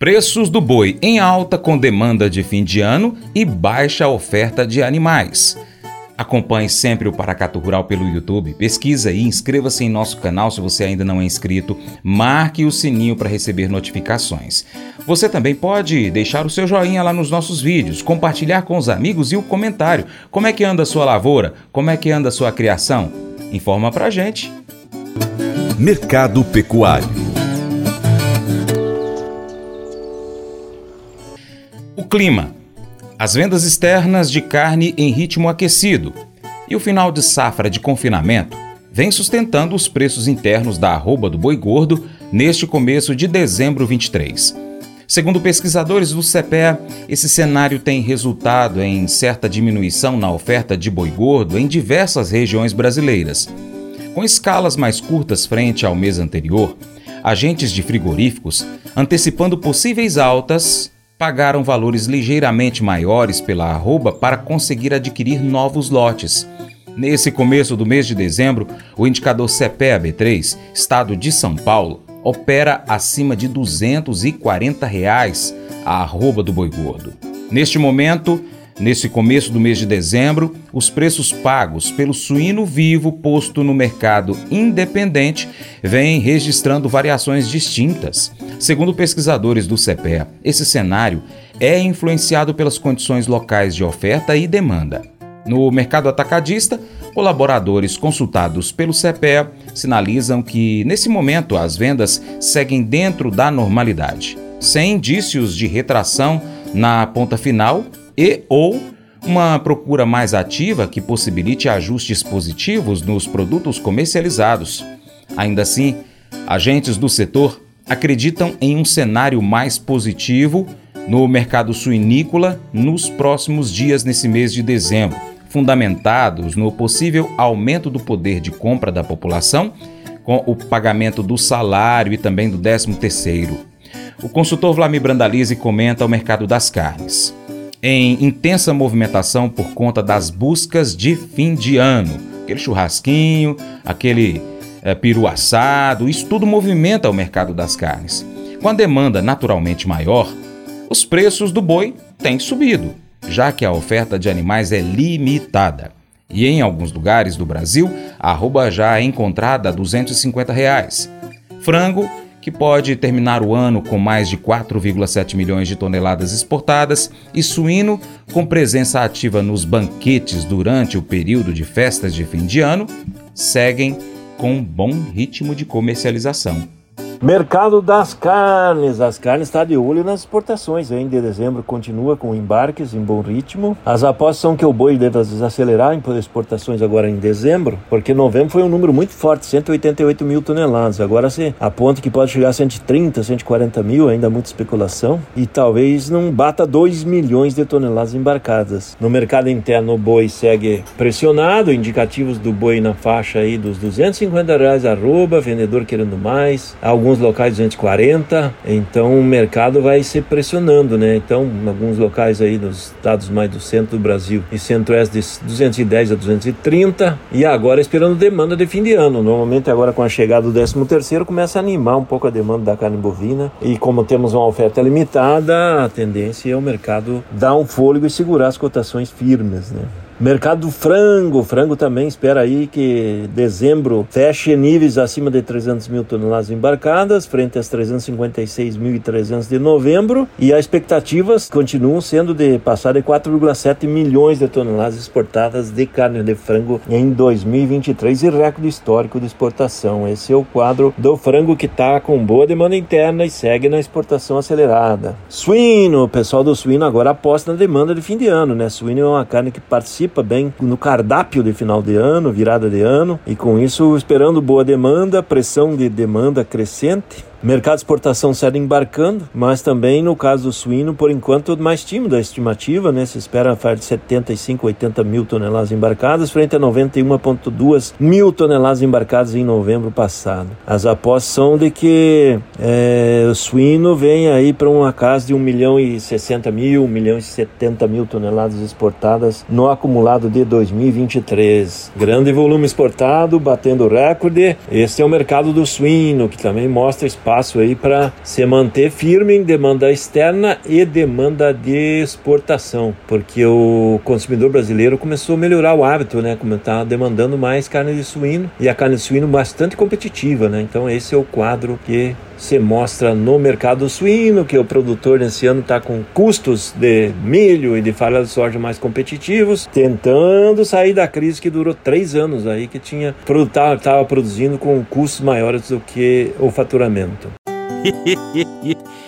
Preços do boi em alta com demanda de fim de ano e baixa oferta de animais. Acompanhe sempre o Paracato Rural pelo YouTube, pesquisa e inscreva-se em nosso canal se você ainda não é inscrito, marque o sininho para receber notificações. Você também pode deixar o seu joinha lá nos nossos vídeos, compartilhar com os amigos e o comentário. Como é que anda a sua lavoura? Como é que anda a sua criação? Informa pra gente. Mercado Pecuário clima, as vendas externas de carne em ritmo aquecido e o final de safra de confinamento vem sustentando os preços internos da arroba do boi gordo neste começo de dezembro 23. Segundo pesquisadores do CPEA, esse cenário tem resultado em certa diminuição na oferta de boi gordo em diversas regiões brasileiras. Com escalas mais curtas frente ao mês anterior, agentes de frigoríficos antecipando possíveis altas pagaram valores ligeiramente maiores pela arroba para conseguir adquirir novos lotes. Nesse começo do mês de dezembro, o indicador CPEA-B3, estado de São Paulo, opera acima de 240 reais a arroba do boi gordo. Neste momento, Nesse começo do mês de dezembro, os preços pagos pelo suíno vivo posto no mercado independente vêm registrando variações distintas. Segundo pesquisadores do CPEA, esse cenário é influenciado pelas condições locais de oferta e demanda. No mercado atacadista, colaboradores consultados pelo CPEA sinalizam que, nesse momento, as vendas seguem dentro da normalidade, sem indícios de retração na ponta final e ou uma procura mais ativa que possibilite ajustes positivos nos produtos comercializados. Ainda assim, agentes do setor acreditam em um cenário mais positivo no mercado suinícola nos próximos dias nesse mês de dezembro, fundamentados no possível aumento do poder de compra da população com o pagamento do salário e também do 13º. O consultor Vlamir Brandalize comenta o mercado das carnes em intensa movimentação por conta das buscas de fim de ano. Aquele churrasquinho, aquele é, peru assado, isso tudo movimenta o mercado das carnes. Com a demanda naturalmente maior, os preços do boi têm subido, já que a oferta de animais é limitada. E em alguns lugares do Brasil, a arroba já é encontrada a 250 reais. Frango que pode terminar o ano com mais de 4,7 milhões de toneladas exportadas, e suíno, com presença ativa nos banquetes durante o período de festas de fim de ano, seguem com um bom ritmo de comercialização. Mercado das carnes. As carnes está de olho nas exportações. Em dezembro continua com embarques em bom ritmo. As apostas são que o boi deve desacelerar em exportações agora em dezembro, porque novembro foi um número muito forte, 188 mil toneladas. Agora se aponta que pode chegar a 130, 140 mil, ainda muita especulação, e talvez não bata 2 milhões de toneladas embarcadas. No mercado interno, o boi segue pressionado, indicativos do boi na faixa aí dos 250 reais arroba, vendedor querendo mais, alguns alguns locais 240, então o mercado vai se pressionando, né? Então, alguns locais aí nos estados mais do centro do Brasil e centro-oeste de 210 a 230, e agora esperando demanda de fim de ano. Normalmente agora com a chegada do 13 terceiro começa a animar um pouco a demanda da carne bovina, e como temos uma oferta limitada, a tendência é o mercado dar um fôlego e segurar as cotações firmes, né? Mercado do frango, frango também espera aí que dezembro feche níveis acima de 300 mil toneladas embarcadas, frente às 356.300 de novembro, e as expectativas continuam sendo de passar de 4,7 milhões de toneladas exportadas de carne de frango em 2023 e recorde histórico de exportação. Esse é o quadro do frango que está com boa demanda interna e segue na exportação acelerada. Suíno, o pessoal do suíno agora aposta na demanda de fim de ano, né? Suíno é uma carne que participa participa bem no cardápio de final de ano, virada de ano, e com isso esperando boa demanda, pressão de demanda crescente Mercado de exportação segue embarcando, mas também no caso do suíno, por enquanto, mais tímido a estimativa, né? Se espera de 75, 80 mil toneladas embarcadas, frente a 91,2 mil toneladas embarcadas em novembro passado. As apostas são de que é, o suíno vem aí para uma casa de 1 milhão e 60 mil, 1 milhão e 70 mil toneladas exportadas no acumulado de 2023. Grande volume exportado, batendo recorde. Esse é o mercado do suíno, que também mostra passo aí para se manter firme em demanda externa e demanda de exportação, porque o consumidor brasileiro começou a melhorar o hábito, né? Como está demandando mais carne de suíno e a carne de suíno bastante competitiva, né? Então esse é o quadro que se mostra no mercado suíno que o produtor nesse ano está com custos de milho e de falha de soja mais competitivos, tentando sair da crise que durou três anos aí, que tinha estava produzindo com custos maiores do que o faturamento.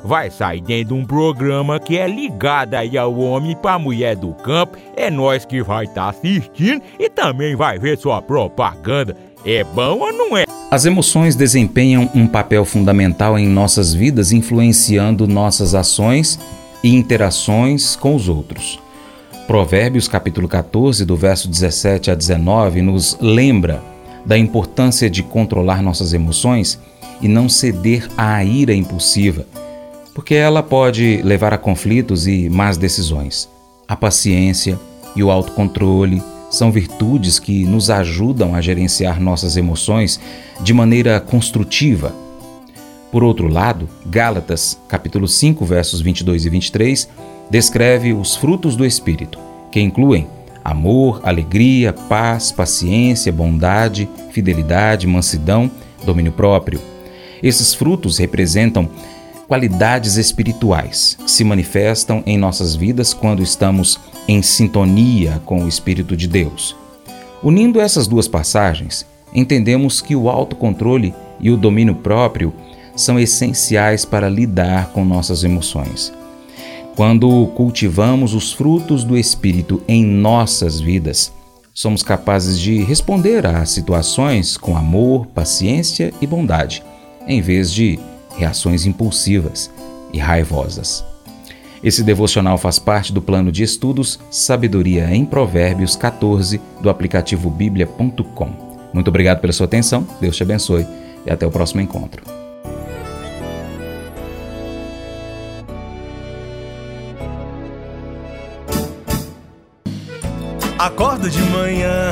vai sair dentro de um programa que é ligado aí ao homem para mulher do campo. É nós que vai estar tá assistindo e também vai ver sua propaganda. É bom ou não é? As emoções desempenham um papel fundamental em nossas vidas, influenciando nossas ações e interações com os outros. Provérbios capítulo 14, do verso 17 a 19, nos lembra da importância de controlar nossas emoções e não ceder à ira impulsiva, porque ela pode levar a conflitos e más decisões. A paciência e o autocontrole são virtudes que nos ajudam a gerenciar nossas emoções de maneira construtiva. Por outro lado, Gálatas, capítulo 5, versos 22 e 23, descreve os frutos do espírito, que incluem amor, alegria, paz, paciência, bondade, fidelidade, mansidão, domínio próprio. Esses frutos representam qualidades espirituais que se manifestam em nossas vidas quando estamos em sintonia com o Espírito de Deus. Unindo essas duas passagens, entendemos que o autocontrole e o domínio próprio são essenciais para lidar com nossas emoções. Quando cultivamos os frutos do Espírito em nossas vidas, somos capazes de responder às situações com amor, paciência e bondade, em vez de reações impulsivas e raivosas. Esse devocional faz parte do plano de estudos Sabedoria em Provérbios 14 do aplicativo bíblia.com. Muito obrigado pela sua atenção, Deus te abençoe e até o próximo encontro. Acordo de manhã